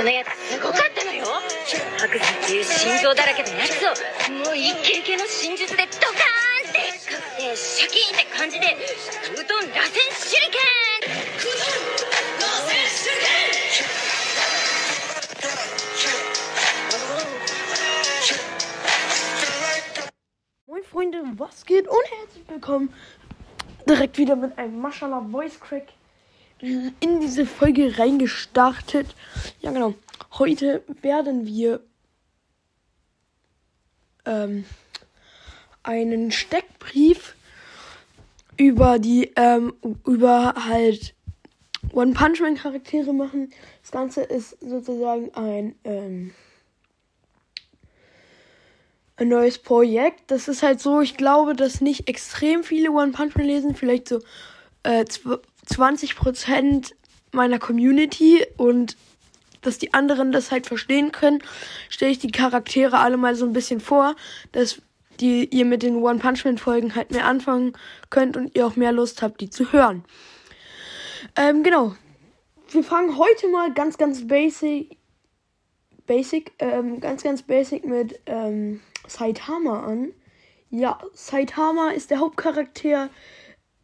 このやつすごかったのよ白山っていう心臓だらけのやつをもうイケイケの真術でドカーンってかくてシャキーンって感じでうどん螺旋手裏剣 Moin Freunde, was geht und herzlich willkommen direkt wieder mit einem Mashallah Voice Crack in diese Folge reingestartet. Ja genau, heute werden wir ähm, einen Steckbrief über die ähm, über halt One Punch Man Charaktere machen. Das Ganze ist sozusagen ein ähm, ein neues Projekt. Das ist halt so, ich glaube, dass nicht extrem viele One Punch Man lesen, vielleicht so äh, 20% meiner Community und dass die anderen das halt verstehen können, stelle ich die Charaktere alle mal so ein bisschen vor, dass die ihr mit den One Punch Man Folgen halt mehr anfangen könnt und ihr auch mehr Lust habt, die zu hören. Ähm, genau. Wir fangen heute mal ganz, ganz basic, basic, ähm, ganz, ganz basic mit, ähm, Saitama an. Ja, Saitama ist der Hauptcharakter.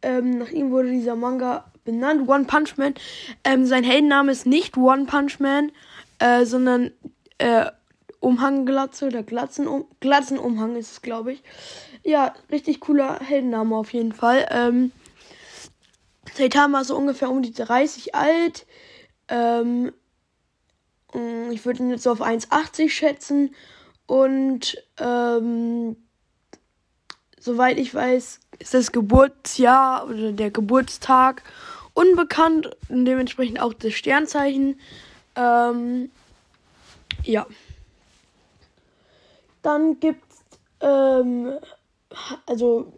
Ähm, nach ihm wurde dieser Manga benannt. One Punch Man. Ähm, sein Heldenname ist nicht One Punch Man, äh, sondern äh, Umhangglatze oder Glatzen, Glatzenumhang ist es, glaube ich. Ja, richtig cooler Heldenname auf jeden Fall. Ähm, Saitama ist so ungefähr um die 30 alt. Ähm, ich würde ihn jetzt so auf 1,80 schätzen. Und ähm, soweit ich weiß, ist das Geburtsjahr oder der Geburtstag unbekannt und dementsprechend auch das Sternzeichen. Ähm, ja. Dann gibt's, ähm, also,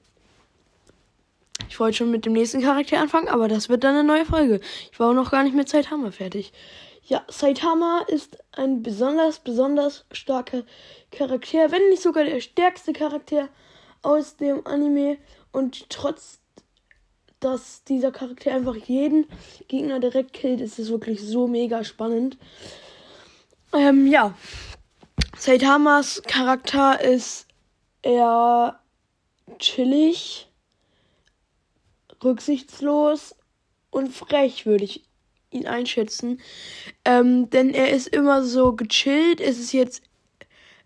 ich wollte schon mit dem nächsten Charakter anfangen, aber das wird dann eine neue Folge. Ich war auch noch gar nicht mit Zeithammer fertig. Ja, Saitama ist ein besonders, besonders starker Charakter, wenn nicht sogar der stärkste Charakter aus dem Anime. Und trotz, dass dieser Charakter einfach jeden Gegner direkt killt, ist es wirklich so mega spannend. Ähm, ja. Saitamas Charakter ist eher chillig, rücksichtslos und frech, würde ich ihn einschätzen. Ähm, denn er ist immer so gechillt. Es ist jetzt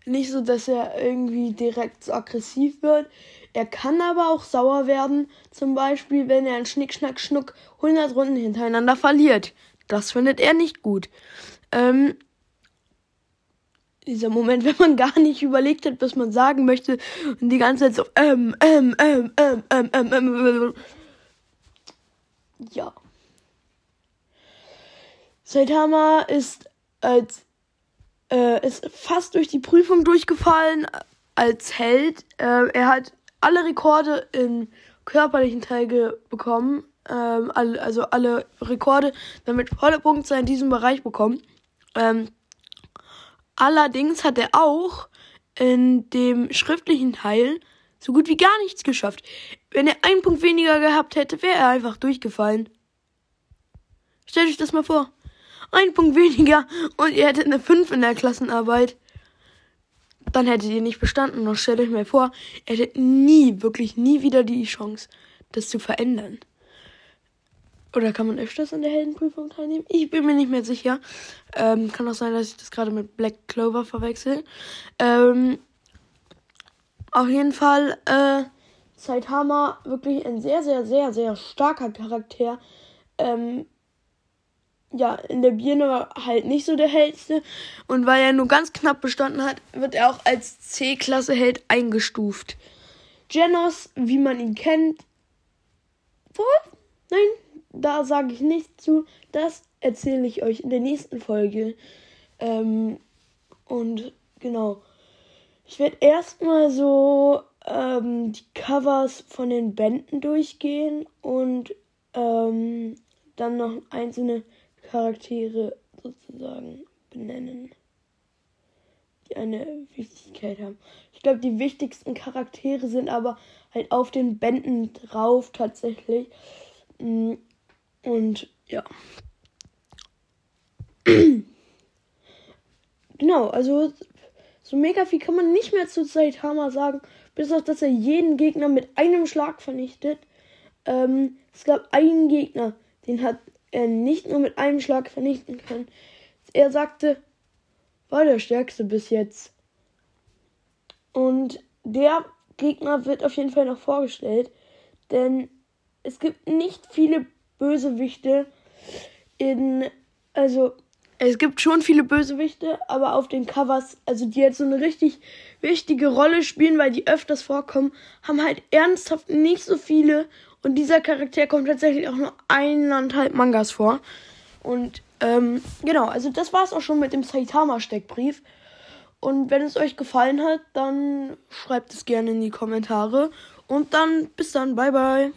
nicht so, dass er irgendwie direkt so aggressiv wird. Er kann aber auch sauer werden. Zum Beispiel, wenn er einen Schnick, Schnack, Schnuck 100 Runden hintereinander verliert. Das findet er nicht gut. Ähm, dieser Moment, wenn man gar nicht überlegt hat, was man sagen möchte und die ganze Zeit so ähm, ähm, ähm, ähm, ähm, ähm, ähm, ja. Saitama ist als äh, ist fast durch die Prüfung durchgefallen als Held. Äh, er hat alle Rekorde im körperlichen Teil bekommen. Ähm, alle, also alle Rekorde, damit volle Punkte in diesem Bereich bekommen. Ähm, allerdings hat er auch in dem schriftlichen Teil so gut wie gar nichts geschafft. Wenn er einen Punkt weniger gehabt hätte, wäre er einfach durchgefallen. Stellt euch das mal vor. Ein Punkt weniger und ihr hättet eine 5 in der Klassenarbeit. Dann hättet ihr nicht bestanden. Und stellt euch mal vor, ihr hättet nie, wirklich nie wieder die Chance, das zu verändern. Oder kann man öfters an der Heldenprüfung teilnehmen? Ich bin mir nicht mehr sicher. Ähm, kann auch sein, dass ich das gerade mit Black Clover verwechsel. Ähm, auf jeden Fall, äh, Saitama wirklich ein sehr, sehr, sehr, sehr starker Charakter. Ähm, ja, in der Birne halt nicht so der hellste. Und weil er nur ganz knapp bestanden hat, wird er auch als C-Klasse-Held eingestuft. Genos, wie man ihn kennt. Wohl? Nein, da sage ich nichts zu. Das erzähle ich euch in der nächsten Folge. Ähm, und genau. Ich werde erstmal so ähm, die Covers von den Bänden durchgehen und ähm, dann noch einzelne Charaktere sozusagen benennen, die eine Wichtigkeit haben. Ich glaube, die wichtigsten Charaktere sind aber halt auf den Bänden drauf tatsächlich. Mm, und ja. genau, also so mega viel kann man nicht mehr zu Saitama sagen, bis auf dass er jeden Gegner mit einem Schlag vernichtet. Ähm, es gab einen Gegner, den hat er nicht nur mit einem Schlag vernichten können. Er sagte, war der stärkste bis jetzt. Und der Gegner wird auf jeden Fall noch vorgestellt, denn es gibt nicht viele Bösewichte in, also es gibt schon viele Bösewichte, aber auf den Covers, also die jetzt so eine richtig wichtige Rolle spielen, weil die öfters vorkommen, haben halt ernsthaft nicht so viele. Und dieser Charakter kommt tatsächlich auch nur eineinhalb Mangas vor. Und ähm, genau, also das war's auch schon mit dem Saitama-Steckbrief. Und wenn es euch gefallen hat, dann schreibt es gerne in die Kommentare. Und dann bis dann, bye bye.